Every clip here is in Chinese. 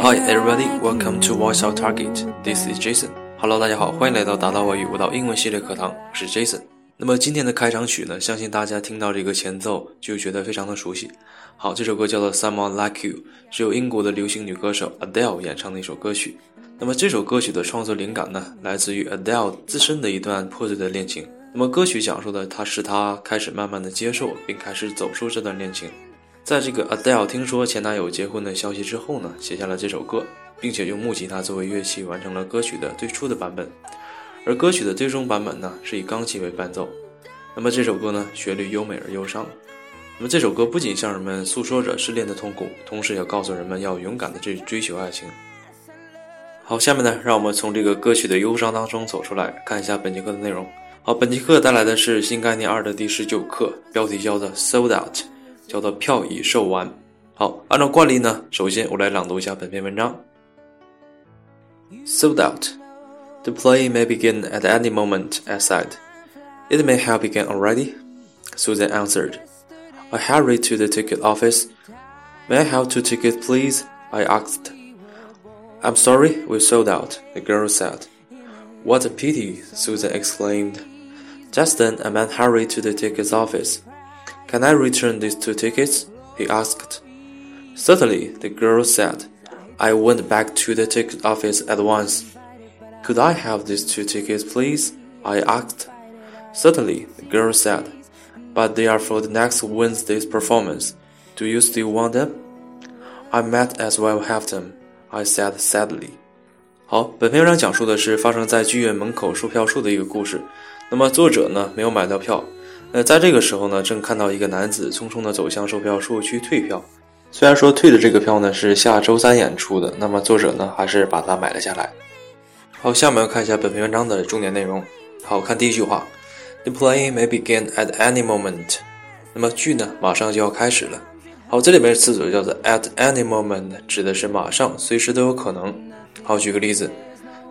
Hi everybody, welcome to Voice Out Target. This is Jason. Hello，大家好，欢迎来到达到外语舞蹈英文系列课堂，我是 Jason。那么今天的开场曲呢，相信大家听到这个前奏就觉得非常的熟悉。好，这首歌叫做《Someone Like You》，是由英国的流行女歌手 Adele 演唱的一首歌曲。那么这首歌曲的创作灵感呢，来自于 Adele 自身的一段破碎的恋情。那么歌曲讲述的，她是她开始慢慢的接受并开始走出这段恋情。在这个 Adele 听说前男友结婚的消息之后呢，写下了这首歌，并且用木吉他作为乐器完成了歌曲的最初的版本。而歌曲的最终版本呢，是以钢琴为伴奏。那么这首歌呢，旋律优美而忧伤。那么这首歌不仅向人们诉说着失恋的痛苦，同时也告诉人们要勇敢的去追求爱情。好，下面呢，让我们从这个歌曲的忧伤当中走出来，看一下本节课的内容。好，本节课带来的是新概念二的第十九课，标题叫做 “Sold Out”，叫做票已售完。好，按照惯例呢，首先我来朗读一下本篇文章。Sold out. The play may begin at any moment, I said. It may have begun already, Susan answered. I hurried to the ticket office. May I have two tickets, please? I asked. I'm sorry, we sold out, the girl said. What a pity, Susan exclaimed. Just then, a man hurried to the ticket office. Can I return these two tickets? he asked. Certainly, the girl said. I went back to the ticket office at once. Could I have these two tickets, please? I asked. Certainly, the girl said. But they are for the next Wednesday's performance. Do you still want them? I might as well have them, I said sadly. 好，本篇文章讲述的是发生在剧院门口售票处的一个故事。那么作者呢没有买到票， 呃，在这个时候呢，正看到一个男子匆匆地走向售票处去退票。虽然说退的这个票呢是下周三演出的，那么作者呢还是把它买了下来。好，下面要看一下本篇文章的重点内容。好看第一句话，The play may begin at any moment。那么剧呢马上就要开始了。好，这里面词组叫做 at any moment，指的是马上、随时都有可能。好，举个例子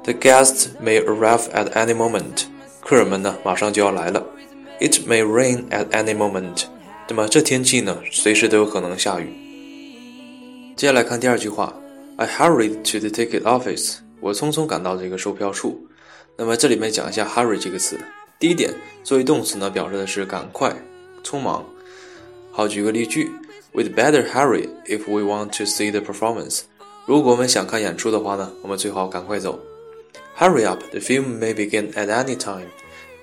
，The guests may arrive at any moment。客人们呢马上就要来了。It may rain at any moment。那么这天气呢随时都有可能下雨。接下来看第二句话，I hurried to the ticket office。我匆匆赶到这个售票处。那么这里面讲一下 hurry 这个词。第一点，作为动词呢，表示的是赶快、匆忙。好，举个例句：We'd better hurry if we want to see the performance。如果我们想看演出的话呢，我们最好赶快走。Hurry up, the film may begin at any time。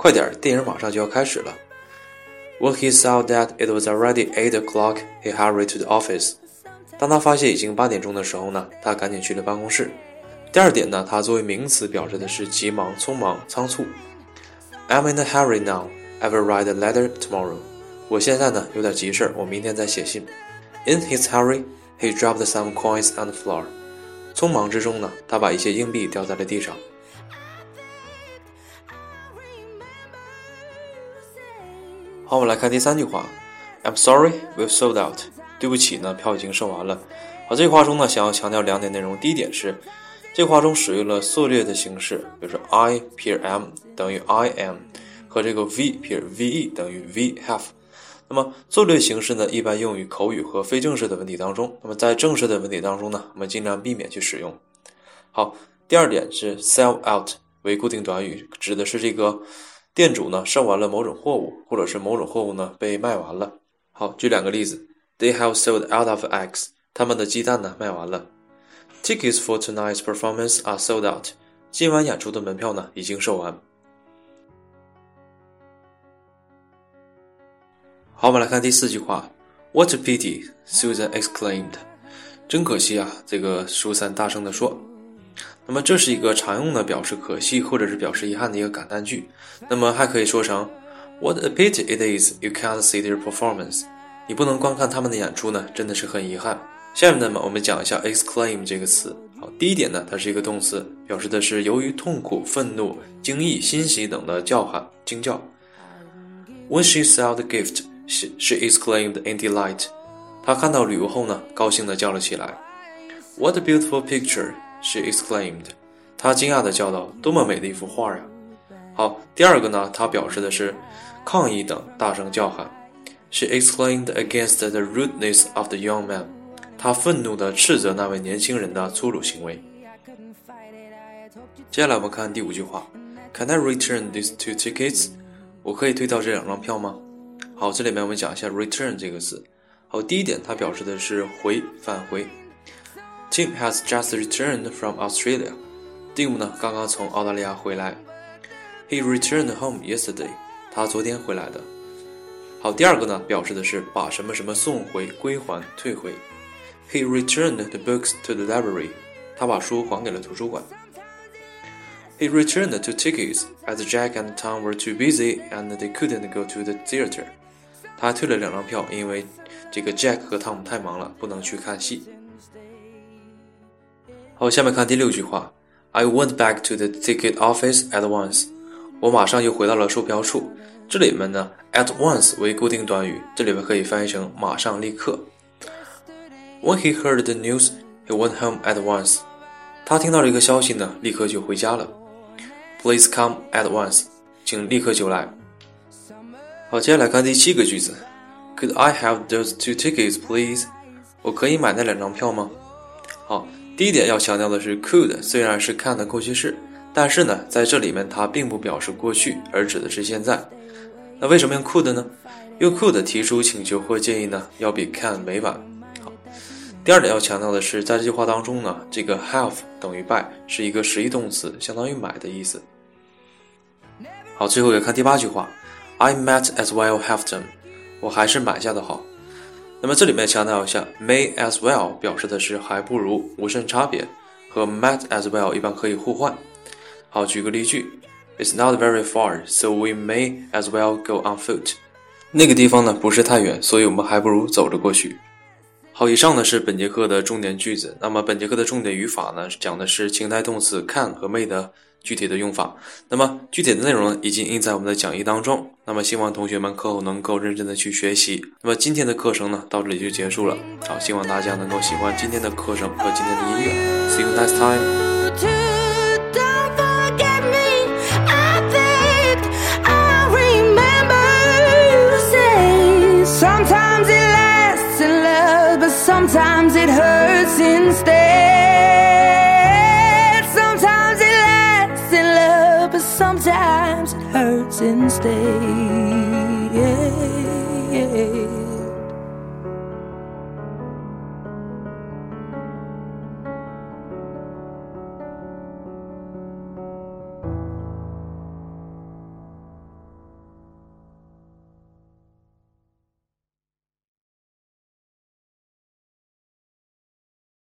快点，电影马上就要开始了。When he saw that it was already eight o'clock, he hurried to the office。当他发现已经八点钟的时候呢，他赶紧去了办公室。第二点呢，它作为名词表示的是急忙、匆忙、仓促。I'm in a hurry now. I will write a letter tomorrow. 我现在呢有点急事儿，我明天再写信。In his hurry, he dropped some coins on the floor. 匆忙之中呢，他把一些硬币掉在了地上。好，我们来看第三句话。I'm sorry, we've sold out. 对不起呢，票已经售完了。好，这句话中呢，想要强调两点内容。第一点是，这句话中使用了缩略的形式，比如说 I 撇 am 等于 I am，和这个 V 撇 ve 等于 V have。那么缩略形式呢，一般用于口语和非正式的文体当中。那么在正式的文体当中呢，我们尽量避免去使用。好，第二点是 sell out 为固定短语，指的是这个店主呢售完了某种货物，或者是某种货物呢被卖完了。好，举两个例子：They have sold out of eggs。他们的鸡蛋呢卖完了。Tickets for tonight's performance are sold out。今晚演出的门票呢已经售完。好，我们来看第四句话。What a pity! Susan exclaimed. 真可惜啊！这个苏珊大声地说。那么这是一个常用的表示可惜或者是表示遗憾的一个感叹句。那么还可以说成 What a pity it is you can't see their performance。你不能观看他们的演出呢，真的是很遗憾。下面呢，我们讲一下 exclaim 这个词。好，第一点呢，它是一个动词，表示的是由于痛苦、愤怒、惊异、欣喜等的叫喊、惊叫。When she saw the gift, she she exclaimed in delight。她看到礼物后呢，高兴地叫了起来。What a beautiful picture! She exclaimed。她惊讶地叫道：“多么美的一幅画呀！”好，第二个呢，它表示的是抗议等大声叫喊。She exclaimed against the rudeness of the young man。她愤怒地斥责那位年轻人的粗鲁行为。接下来我们看第五句话：Can I return these two tickets？我可以退掉这两张票吗？好，这里面我们讲一下 return 这个词。好，第一点它表示的是回返回。Tim has just returned from Australia。蒂姆呢刚刚从澳大利亚回来。He returned home yesterday。他昨天回来的。好，第二个呢表示的是把什么什么送回、归还、退回。He returned the books to the library。他把书还给了图书馆。He returned two tickets as Jack and Tom were too busy and they couldn't go to the theater。他退了两张票，因为这个 Jack 和汤姆太忙了，不能去看戏。 好，下面看第六句话。I went back to the ticket office at once。我马上又回到了售票处。这里面呢，at once 为固定短语，这里面可以翻译成马上、立刻。When he heard the news, he went home at once。他听到这个消息呢，立刻就回家了。Please come at once。请立刻就来。好，接下来看第七个句子。Could I have those two tickets, please？我可以买那两张票吗？好。第一点要强调的是，could 虽然是 can 的过去式，但是呢，在这里面它并不表示过去，而指的是现在。那为什么用 could 呢？用 could 提出请求或建议呢，要比 can 委婉。好，第二点要强调的是，在这句话当中呢，这个 have 等于 buy 是一个实义动词，相当于买的意思。好，最后也看第八句话，I might as well have them，我还是买下的好。那么这里面强调一下，may as well 表示的是还不如，无甚差别，和 might as well 一般可以互换。好，举个例句，It's not very far, so we may as well go on foot。那个地方呢不是太远，所以我们还不如走着过去。好，以上呢是本节课的重点句子。那么本节课的重点语法呢，讲的是情态动词 can 和 may 的。具体的用法，那么具体的内容呢，已经印在我们的讲义当中。那么希望同学们课后能够认真的去学习。那么今天的课程呢，到这里就结束了。好，希望大家能够喜欢今天的课程和今天的音乐。See you next time. Sometimes it hurts instead. Hurts stays.